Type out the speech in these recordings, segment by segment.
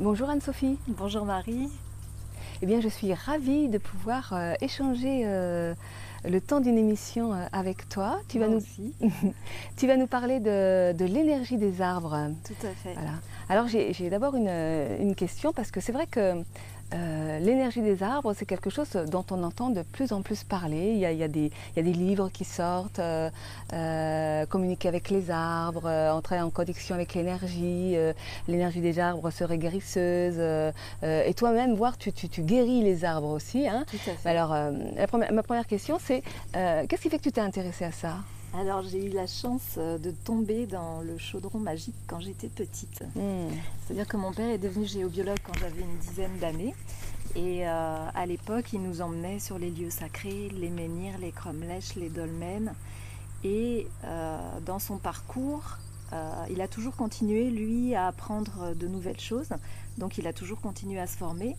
Bonjour Anne-Sophie. Bonjour Marie. Eh bien, je suis ravie de pouvoir euh, échanger euh, le temps d'une émission euh, avec toi. Tu vas, nous... Aussi. tu vas nous parler de, de l'énergie des arbres. Tout à fait. Voilà. Alors, j'ai d'abord une, une, question parce que c'est vrai que euh, l'énergie des arbres, c'est quelque chose dont on entend de plus en plus parler. Il y a, il y a, des, il y a des, livres qui sortent, euh, euh, communiquer avec les arbres, entrer en connexion avec l'énergie. L'énergie des arbres serait guérisseuse. et toi-même, voir, tu, tu, tu, guéris les arbres aussi. Hein Tout à fait. Alors, la ma première question, c'est qu'est-ce qui fait que tu t'es intéressée à ça? Alors j'ai eu la chance euh, de tomber dans le chaudron magique quand j'étais petite. Mmh. C'est-à-dire que mon père est devenu géobiologue quand j'avais une dizaine d'années. Et euh, à l'époque, il nous emmenait sur les lieux sacrés, les menhirs, les cromlèches, les dolmens. Et euh, dans son parcours, euh, il a toujours continué, lui, à apprendre de nouvelles choses. Donc il a toujours continué à se former.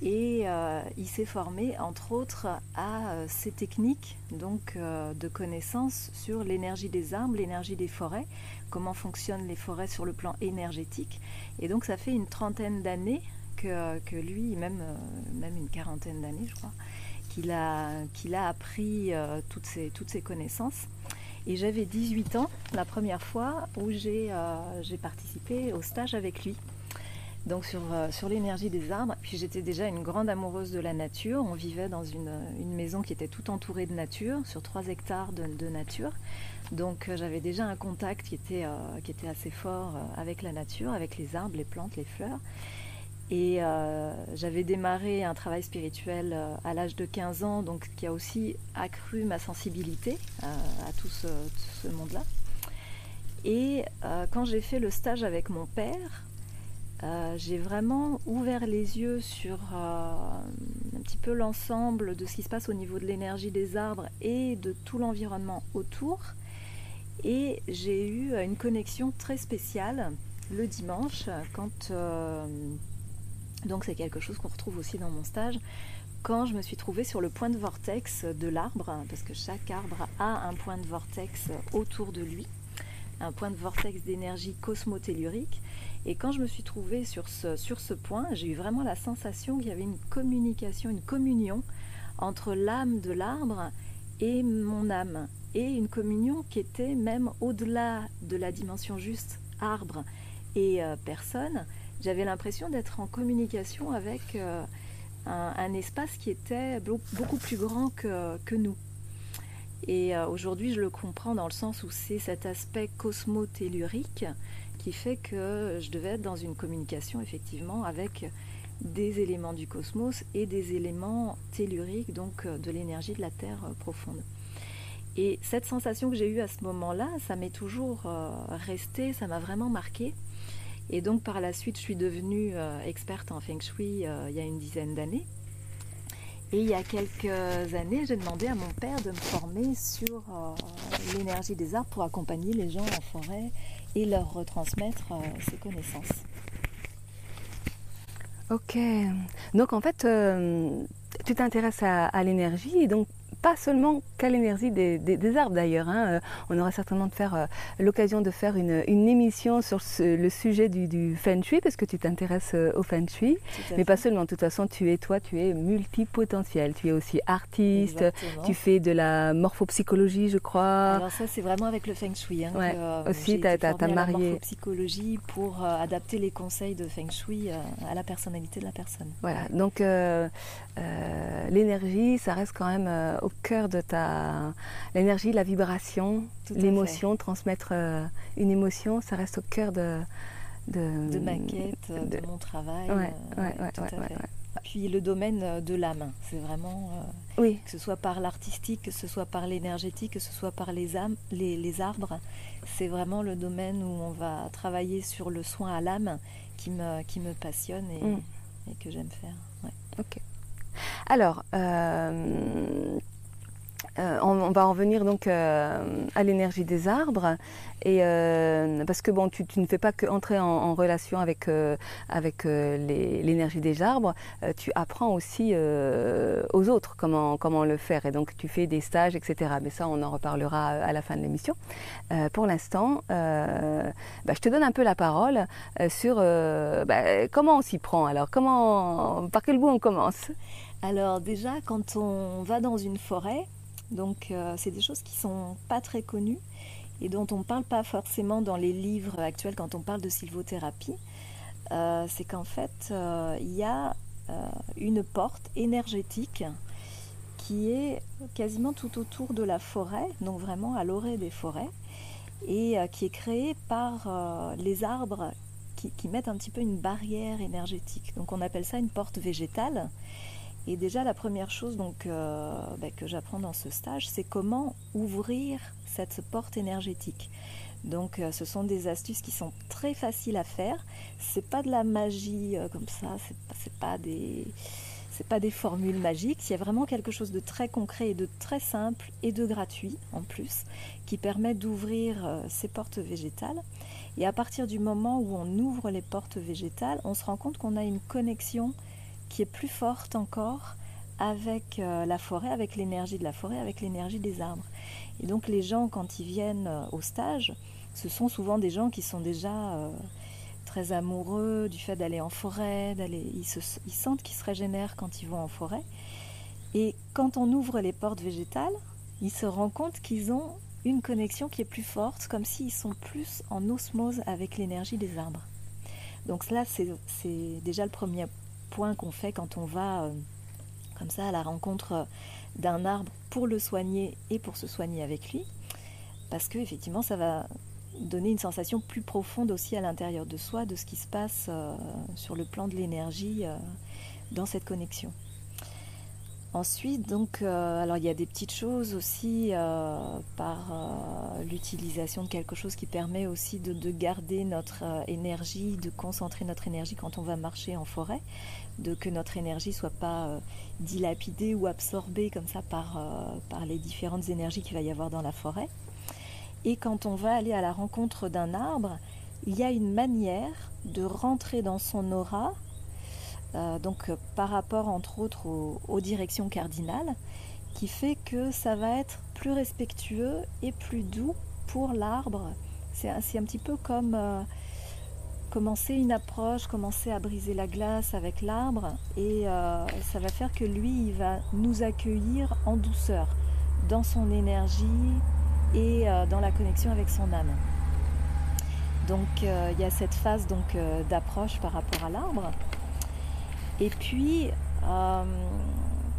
Et euh, il s'est formé, entre autres, à euh, ces techniques donc, euh, de connaissances sur l'énergie des arbres, l'énergie des forêts, comment fonctionnent les forêts sur le plan énergétique. Et donc, ça fait une trentaine d'années que, que, lui, même, même une quarantaine d'années, je crois, qu'il a, qu'il a appris toutes, ces, toutes ces connaissances. Et j'avais 18 ans la première fois où j'ai participé au stage avec lui donc sur, euh, sur l'énergie des arbres. Puis j'étais déjà une grande amoureuse de la nature. On vivait dans une, une maison qui était tout entourée de nature, sur 3 hectares de, nature. Donc euh, j'avais déjà un contact qui était, euh, qui était assez fort avec la nature, avec les arbres, les plantes, les fleurs. Et j'avais démarré un travail spirituel à l'âge de 15 ans, donc qui a aussi accru ma sensibilité à tout ce monde-là. Et quand j'ai fait le stage avec mon père, euh, j'ai vraiment ouvert les yeux sur euh, un petit peu l'ensemble de ce qui se passe au niveau de l'énergie des arbres et de tout l'environnement autour. Et j'ai eu une connexion très spéciale le dimanche quand euh, donc c'est quelque chose qu'on retrouve aussi dans mon stage quand je me suis trouvée sur le point de vortex de l'arbre parce que chaque arbre a un point de vortex autour de lui un point de vortex d'énergie cosmotellurique et quand je me suis trouvée sur ce, sur ce point, j'ai eu vraiment la sensation qu'il y avait une communication, une communion entre l'âme de l'arbre et mon âme. Et une communion qui était même au-delà de la dimension juste arbre et euh, personne. J'avais l'impression d'être en communication avec euh, un, un, espace qui était beaucoup plus grand que, que nous. Et euh, aujourd'hui, je le comprends dans le sens où c'est cet aspect cosmotellurique qui fait que je devais être dans une communication effectivement avec des éléments du cosmos et des éléments telluriques, donc euh, de l'énergie de la Terre euh, profonde. Et cette sensation que j'ai eue à ce moment-là, ça m'est toujours resté, ça m'a vraiment marqué. Et donc par la suite, je suis devenue experte en Feng Shui il y a une dizaine d'années. Et il y a quelques années, j'ai demandé à mon père de me former sur l'énergie des arbres pour accompagner les gens en forêt et leur retransmettre euh, ces connaissances. Ok. Donc en fait, euh, tu t'intéresses à, à l'énergie et donc pas seulement qu'à l'énergie des, des, des, arbres d'ailleurs. Hein. Euh, on aura certainement de faire euh, l'occasion de faire une, une, émission sur ce, le sujet du, du, Feng Shui parce que tu t'intéresses euh, au Feng Shui. Mais fait. pas seulement. De toute façon, tu es toi, tu es multipotentiel. Tu es aussi artiste. Exactement. Tu fais de la morphopsychologie, je crois. Alors ça, c'est vraiment avec le Feng Shui. Hein, ouais. que, euh, aussi, tu as, marié. La morphopsychologie pour euh, adapter les conseils de Feng Shui à la personnalité de la personne. Voilà. Donc l'énergie, ça reste quand même au cœur de ta l'énergie, la vibration, l'émotion, transmettre euh, une émotion, ça reste au cœur de de, de ma quête, de, de mon travail. Ouais, euh, ouais, ouais, tout à fait. Puis le domaine de l'âme, c'est vraiment euh, oui. que ce soit par l'artistique, que ce soit par l'énergétique, que ce soit par les âmes, les, les arbres, c'est vraiment le domaine où on va travailler sur le soin à l'âme qui me qui me passionne et, mm. et que j'aime faire. Ouais. Ok. Alors, euh, euh, on, va en venir donc euh, à l'énergie des arbres. Et euh, parce que bon tu, ne fais pas que entrer en, relation avec avec l'énergie des arbres. Tu apprends aussi aux autres comment comment le faire. Et donc tu fais des stages etc mais ça on en reparlera à la fin de l'émission. Pour l'instant bah, je te donne un peu la parole sur bah, comment on s'y prend. Alors comment par quel bout on commence? Alors déjà quand on va dans une forêt donc euh, c'est des choses qui sont pas très connues et dont on ne parle pas forcément dans les livres actuels quand on parle de sylvothérapie. Euh, c'est qu'en fait, euh, il y a une porte énergétique qui est quasiment tout autour de la forêt, donc vraiment à l'orée des forêts, et qui est créée par les arbres qui, qui, mettent un petit peu une barrière énergétique. Donc on appelle ça une porte végétale. Et déjà, la première chose donc, euh, bah, que j'apprends dans ce stage, c'est comment ouvrir cette porte énergétique. Donc, euh, ce sont des astuces qui sont très faciles à faire. C'est pas de la magie euh, comme ça, c'est pas, pas des pas des formules magiques, il y a vraiment quelque chose de très concret et de très simple et de gratuit en plus qui permet d'ouvrir ces portes végétales. Et à partir du moment où on ouvre les portes végétales, on se rend compte qu'on a une connexion qui est plus forte encore avec euh, la forêt, avec l'énergie de la forêt, avec l'énergie des arbres. Et donc les gens, quand ils viennent euh, au stage, ce sont souvent des gens qui sont déjà euh, très amoureux du fait d'aller en forêt, d'aller, ils, sentent qu'ils se régénèrent quand ils vont en forêt. Et quand on ouvre les portes végétales, ils se rendent compte qu'ils ont une connexion qui est plus forte, comme s'ils sont plus en osmose avec l'énergie des arbres. Donc là, c'est déjà le premier point qu'on fait quand on va euh, comme ça à la rencontre euh, d'un arbre pour le soigner et pour se soigner avec lui. Parce que effectivement, ça va donner une sensation plus profonde aussi à l'intérieur de soi de ce qui se passe euh, sur le plan de l'énergie dans cette connexion. Ensuite, donc, euh, alors il y a des petites choses aussi euh, par euh, l'utilisation de quelque chose qui permet aussi de, garder notre énergie, de concentrer notre énergie quand on va marcher en forêt, de que notre énergie soit pas dilapidée ou absorbée comme ça par, par les différentes énergies qu'il va y avoir dans la forêt. Et quand on va aller à la rencontre d'un arbre, il y a une manière de rentrer dans son aura euh, donc euh, par rapport entre autres aux, directions cardinales, qui fait que ça va être plus respectueux et plus doux pour l'arbre. C'est un, petit peu comme euh, commencer une approche, commencer à briser la glace avec l'arbre, et ça va faire que lui, il va nous accueillir en douceur, dans son énergie et dans la connexion avec son âme. Donc il y a cette phase d'approche par rapport à l'arbre. Et puis, euh,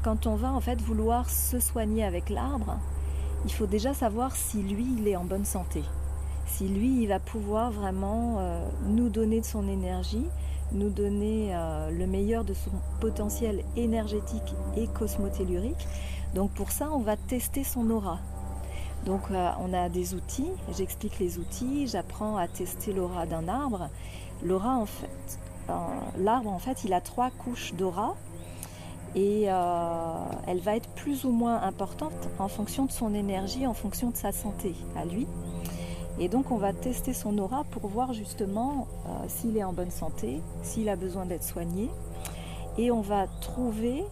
quand on va en fait vouloir se soigner avec l'arbre, il faut déjà savoir si lui, il est en bonne santé. Si lui, il va pouvoir vraiment euh, nous donner de son énergie, nous donner euh, le meilleur de son potentiel énergétique et cosmotellurique. Donc pour ça, on va tester son aura. Donc on a des outils, j'explique les outils, j'apprends à tester l'aura d'un arbre. L'aura, en fait, l'arbre, en fait, il a trois couches d'aura et euh, elle va être plus ou moins importante en fonction de son énergie, en fonction de sa santé à lui. Et donc on va tester son aura pour voir justement euh, s'il est en bonne santé, s'il a besoin d'être soigné. Et on va trouver,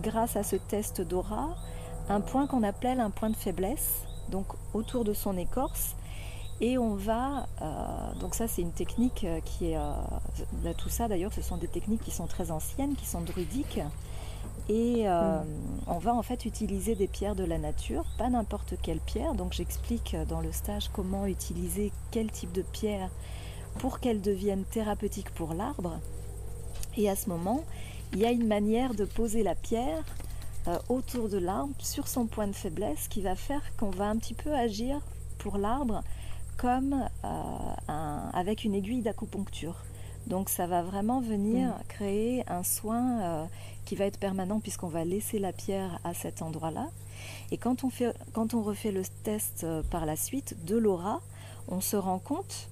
grâce à ce test d'aura, un point qu'on appelle un point de faiblesse, donc autour de son écorce, et on va, euh, donc ça c'est une technique euh, qui est, euh, tout ça d'ailleurs ce sont des techniques qui sont très anciennes, qui sont druidiques. Et mm. on va en fait utiliser des pierres de la nature, pas n'importe quelle pierre. Donc j'explique dans le stage comment utiliser quel type de pierre pour qu'elle devienne thérapeutique pour l'arbre. Et à ce moment, il y a une manière de poser la pierre autour de l'arbre, sur son point de faiblesse, qui va faire qu'on va un petit peu agir pour l'arbre comme euh, avec une aiguille d'acupuncture. Donc ça va vraiment venir mm. créer un soin euh, qui va être permanent puisqu'on va laisser la pierre à cet endroit-là. Et quand on, fait, quand on refait le test euh, par la suite de l'aura, on se rend compte,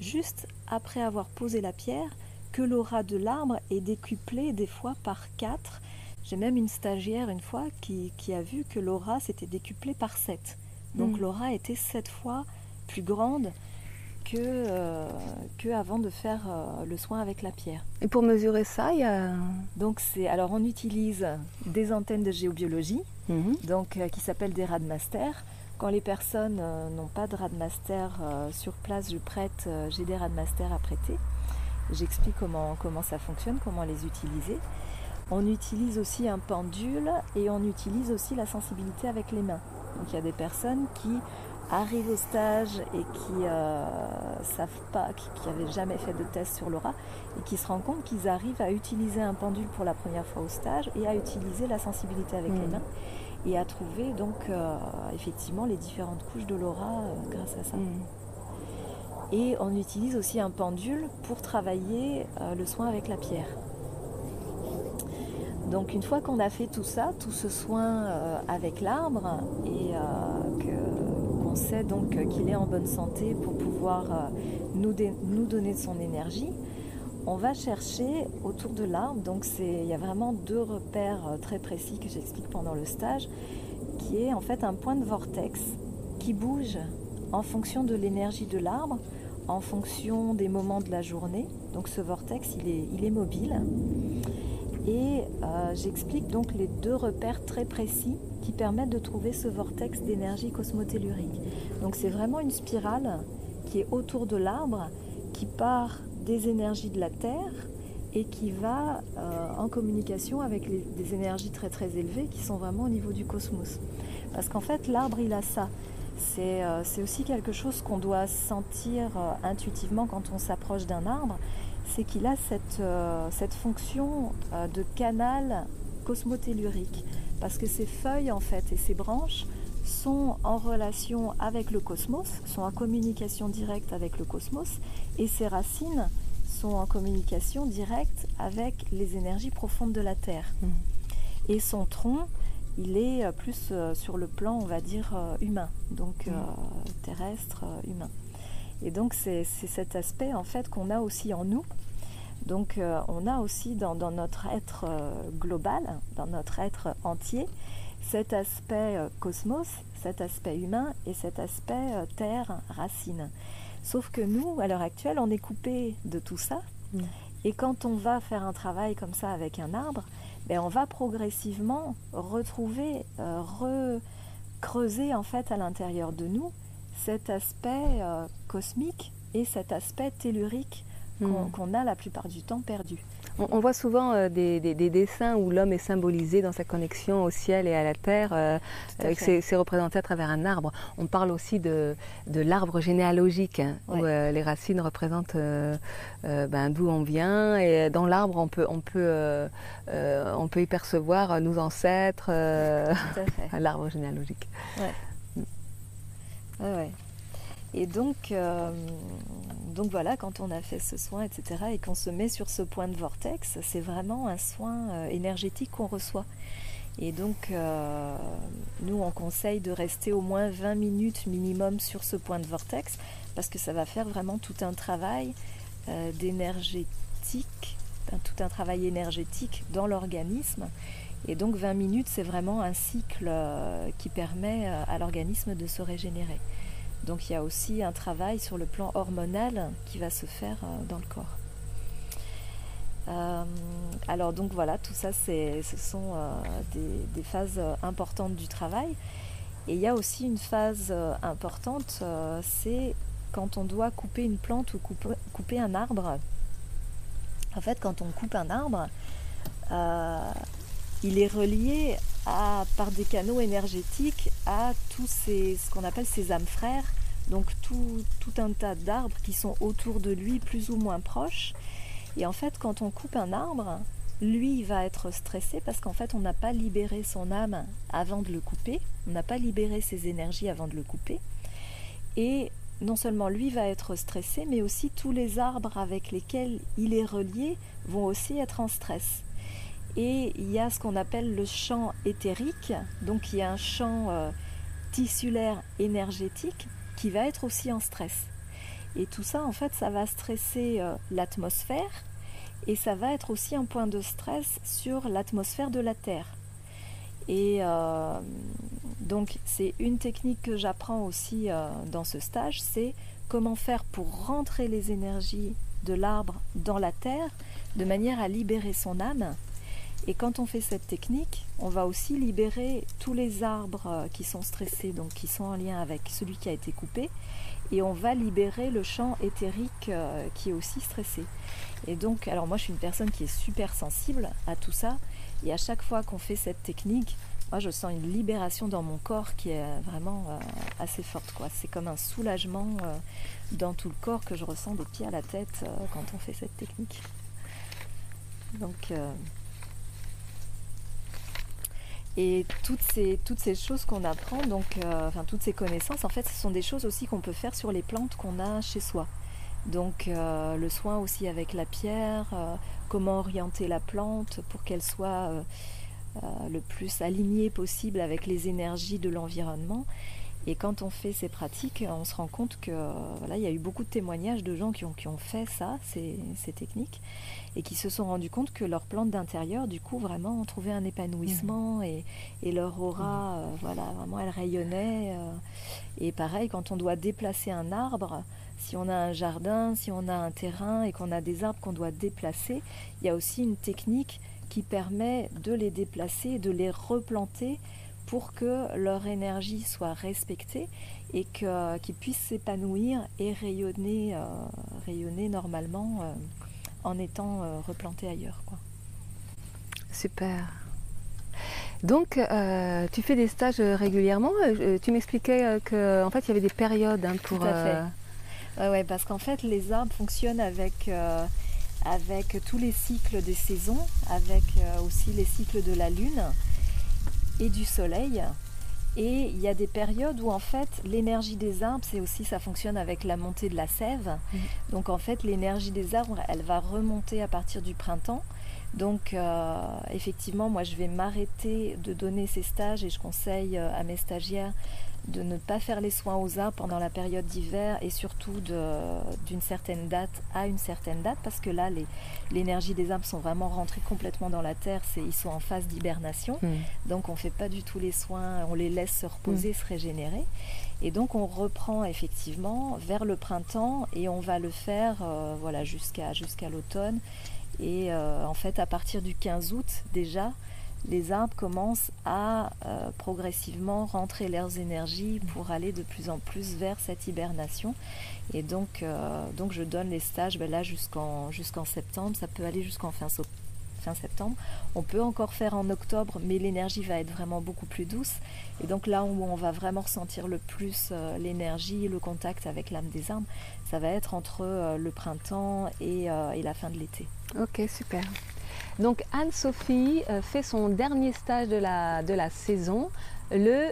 juste après avoir posé la pierre, que l'aura de l'arbre est décuplée des fois par 4 J'ai même une stagiaire une fois qui, a vu que l'aura s'était décuplée par 7. Donc mm. l'aura était 7 fois plus grande que, euh, que avant de faire euh, le soin avec la pierre. Et pour mesurer ça, il y a... Donc c'est alors on utilise des antennes de géobiologie, mhm. donc euh, qui s'appellent des radmasters. Quand les personnes n'ont pas de radmaster sur place, je prête, j'ai des radmasters à prêter. J'explique comment, comment ça fonctionne, comment les utiliser. On utilise aussi un pendule et on utilise aussi la sensibilité avec les mains. Donc il y a des personnes qui arrivent au stage et qui euh, savent pas, qui n'avaient jamais fait de test sur l'aura et qui se rendent compte qu'ils arrivent à utiliser un pendule pour la première fois au stage et à utiliser la sensibilité avec les mm. mains et à trouver donc euh, effectivement les différentes couches de l'aura euh, grâce à ça. Mm. Et on utilise aussi un pendule pour travailler le soin avec la pierre. Donc une fois qu'on a fait tout ça, tout ce soin avec l'arbre et que sait donc qu'il est en bonne santé pour pouvoir euh, nous, donner de son énergie, on va chercher autour de l'arbre. Donc il y a vraiment deux repères euh, très précis que j'explique pendant le stage, qui est en fait un point de vortex qui bouge en fonction de l'énergie de l'arbre, en fonction des moments de la journée. Donc ce vortex, il est mobile. Et euh, j'explique donc les deux repères très précis qui permettent de trouver ce vortex d'énergie cosmotellurique. Donc c'est vraiment une spirale qui est autour de l'arbre, qui part des énergies de la Terre et qui va euh, en communication avec des énergies très très élevées qui sont vraiment au niveau du cosmos. Parce qu'en fait l'arbre il a ça. C'est euh, aussi quelque chose qu'on doit sentir intuitivement quand on s'approche d'un arbre c'est qu'il a cette, euh, cette fonction euh, de canal cosmotellurique. Parce que ses feuilles, en fait, et ses branches sont en relation avec le cosmos, sont en communication directe avec le cosmos, et ses racines sont en communication directe avec les énergies profondes de la Terre. Mmh. Et son tronc, il est euh, plus sur le plan, on va dire, humain, donc mmh. terrestre, humain. Et donc c'est cet aspect en fait qu'on a aussi en nous. Donc euh, on a aussi dans, notre être euh, global, dans notre être entier, cet aspect euh, cosmos, cet aspect humain et cet aspect terre, racine. Sauf que nous, à l'heure actuelle, on est coupé de tout ça. Mm. Et quand on va faire un travail comme ça avec un arbre, ben on va progressivement retrouver, recreuser en fait à l'intérieur de nous cet aspect euh, cosmique et cet aspect tellurique hmm. qu'on a la plupart du temps perdu. On, voit souvent euh, des, dessins où l'homme est symbolisé dans sa connexion au ciel et à la terre, euh, c'est représenté à travers un arbre. On parle aussi de, l'arbre généalogique, hein, où les racines représentent ben, d'où on vient, et dans l'arbre on peut, on, peut, on peut y percevoir nos ancêtres, l'arbre généalogique. Ouais, Et donc, euh, donc voilà, quand on a fait ce soin, etc., et qu'on se met sur ce point de vortex, c'est vraiment un soin euh, énergétique qu'on reçoit. Et donc, euh, nous, on conseille de rester au moins 20 minutes minimum sur ce point de vortex, parce que ça va faire vraiment tout un travail d'énergétique, tout un travail énergétique dans l'organisme. Et donc 20 minutes, c'est vraiment un cycle euh, qui permet euh, à l'organisme de se régénérer. Donc il y a aussi un travail sur le plan hormonal qui va se faire euh, dans le corps. alors donc voilà, tout ça, ce sont des, phases importantes du travail. Et il y a aussi une phase importante, c'est quand on doit couper une plante ou couper, un arbre. En fait, quand on coupe un arbre, il est relié à, par des canaux énergétiques à tous ces, ce qu'on appelle ces âmes frères, donc tout, un tas d'arbres qui sont autour de lui plus ou moins proches. Et en fait, quand on coupe un arbre, lui va être stressé parce qu'en fait, on n'a pas libéré son âme avant de le couper, on n'a pas libéré ses énergies avant de le couper. Et non seulement lui va être stressé, mais aussi tous les arbres avec lesquels il est relié vont aussi être en stress. Et il y a ce qu'on appelle le champ éthérique, donc il y a un champ euh, tissulaire énergétique qui va être aussi en stress. Et tout ça, en fait, ça va stresser euh, l'atmosphère et ça va être aussi un point de stress sur l'atmosphère de la Terre. Et euh, donc c'est une technique que j'apprends aussi euh, dans ce stage, c'est comment faire pour rentrer les énergies de l'arbre dans la terre de manière à libérer son âme. Et quand on fait cette technique, on va aussi libérer tous les arbres euh, qui sont stressés, donc qui sont en lien avec celui qui a été coupé, et on va libérer le champ éthérique qui est aussi stressé. Et donc, alors moi je suis une personne qui est super sensible à tout ça, et à chaque fois qu'on fait cette technique, moi je sens une libération dans mon corps qui est vraiment euh, assez forte. C'est comme un soulagement euh, dans tout le corps que je ressens des pieds à la tête euh, quand on fait cette technique. Donc, et toutes ces, toutes ces choses qu'on apprend, donc, enfin toutes ces connaissances, en fait, ce sont des choses aussi qu'on peut faire sur les plantes qu'on a chez soi. Donc le soin aussi avec la pierre, comment orienter la plante pour qu'elle soit euh, euh, le plus alignée possible avec les énergies de l'environnement. Et quand on fait ces pratiques, on se rend compte que voilà, il y a eu beaucoup de témoignages de gens qui ont, qui ont fait ça, ces, techniques, et qui se sont rendus compte que leurs plantes d'intérieur, du coup, vraiment ont trouvé un épanouissement mmh. et, et, leur aura, mmh. euh, voilà, vraiment, elle rayonnait. et pareil, quand on doit déplacer un arbre, si on a un jardin, si on a un terrain et qu'on a des arbres qu'on doit déplacer, il y a aussi une technique qui permet de les déplacer, de les replanter pour que leur énergie soit respectée et qu'ils puissent s'épanouir et rayonner, euh, rayonner normalement euh, en étant euh, replantés ailleurs. Quoi. Super. Donc, tu fais des stages régulièrement. tu m'expliquais qu'en fait, il y avait des périodes hein, pour. Tout à fait. Ouais, parce qu'en fait, les arbres fonctionnent avec, euh, avec tous les cycles des saisons, avec euh, aussi les cycles de la lune et du soleil. Et il y a des périodes où en fait l'énergie des arbres, c'est aussi ça fonctionne avec la montée de la sève. Mmh. Donc en fait l'énergie des arbres, elle va remonter à partir du printemps. Donc euh, effectivement, moi je vais m'arrêter de donner ces stages et je conseille à mes stagiaires de ne pas faire les soins aux arbres pendant la période d'hiver et surtout d'une certaine date à une certaine date parce que là l'énergie des arbres sont vraiment rentrées complètement dans la terre, ils sont en phase d'hibernation hmm. donc on ne fait pas du tout les soins, on les laisse se reposer, hmm. se régénérer et donc on reprend effectivement vers le printemps et on va le faire euh, voilà jusqu'à l'automne et euh, en fait à partir du 15 août déjà les arbres commencent à euh, progressivement rentrer leurs énergies pour aller de plus en plus vers cette hibernation. Et donc, euh, donc je donne les stages ben là jusqu'en septembre, ça peut aller jusqu'en fin, fin septembre. On peut encore faire en octobre, mais l'énergie va être vraiment beaucoup plus douce. Et donc là où on va vraiment ressentir le plus euh, l'énergie, le contact avec l'âme des arbres, ça va être entre le printemps et, et la fin de l'été. Ok, super. Donc Anne-Sophie euh, fait son dernier stage de la, de la saison le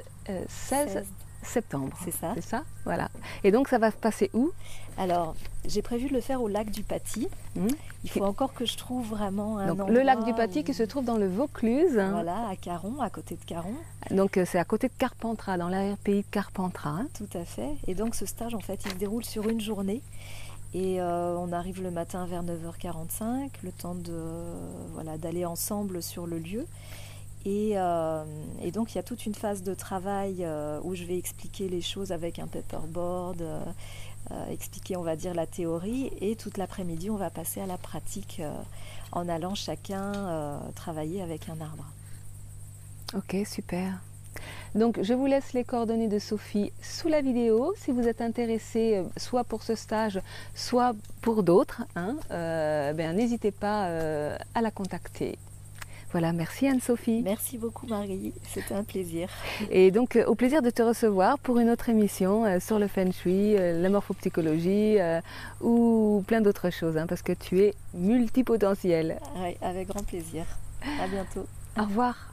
16, euh, septembre. C'est ça. C'est ça, voilà. Et donc ça va se passer où? Alors, j'ai prévu de le faire au lac du Paty. Mmh. Il faut encore que je trouve vraiment un donc, Le lac du Paty qui se trouve dans le Vaucluse. Voilà, à Caron, à côté de Caron. Donc euh, c'est à côté de Carpentras, dans l'arrière-pays de Carpentras. Tout à fait. Et donc ce stage, en fait, il se déroule sur une journée. Et euh, on arrive le matin vers 9h45, le temps de voilà d'aller ensemble sur le lieu. Et, euh, donc il y a toute une phase de travail euh, où je vais expliquer les choses avec un paperboard, expliquer on va dire la théorie. Et toute l'après-midi on va passer à la pratique en allant chacun travailler avec un arbre. Ok, super. Donc je vous laisse les coordonnées de Sophie sous la vidéo si vous êtes intéressé euh, soit pour ce stage, soit pour d'autres. Hein, euh, ben, n'hésitez pas euh, à la contacter. Voilà, merci Anne-Sophie. Merci beaucoup Marie, c'était un plaisir. Et donc au plaisir de te recevoir pour une autre émission sur le feng shui, la morphopsychologie ou plein d'autres choses, hein, parce que tu es multipotentiel. Oui, avec grand plaisir. À bientôt. Au revoir.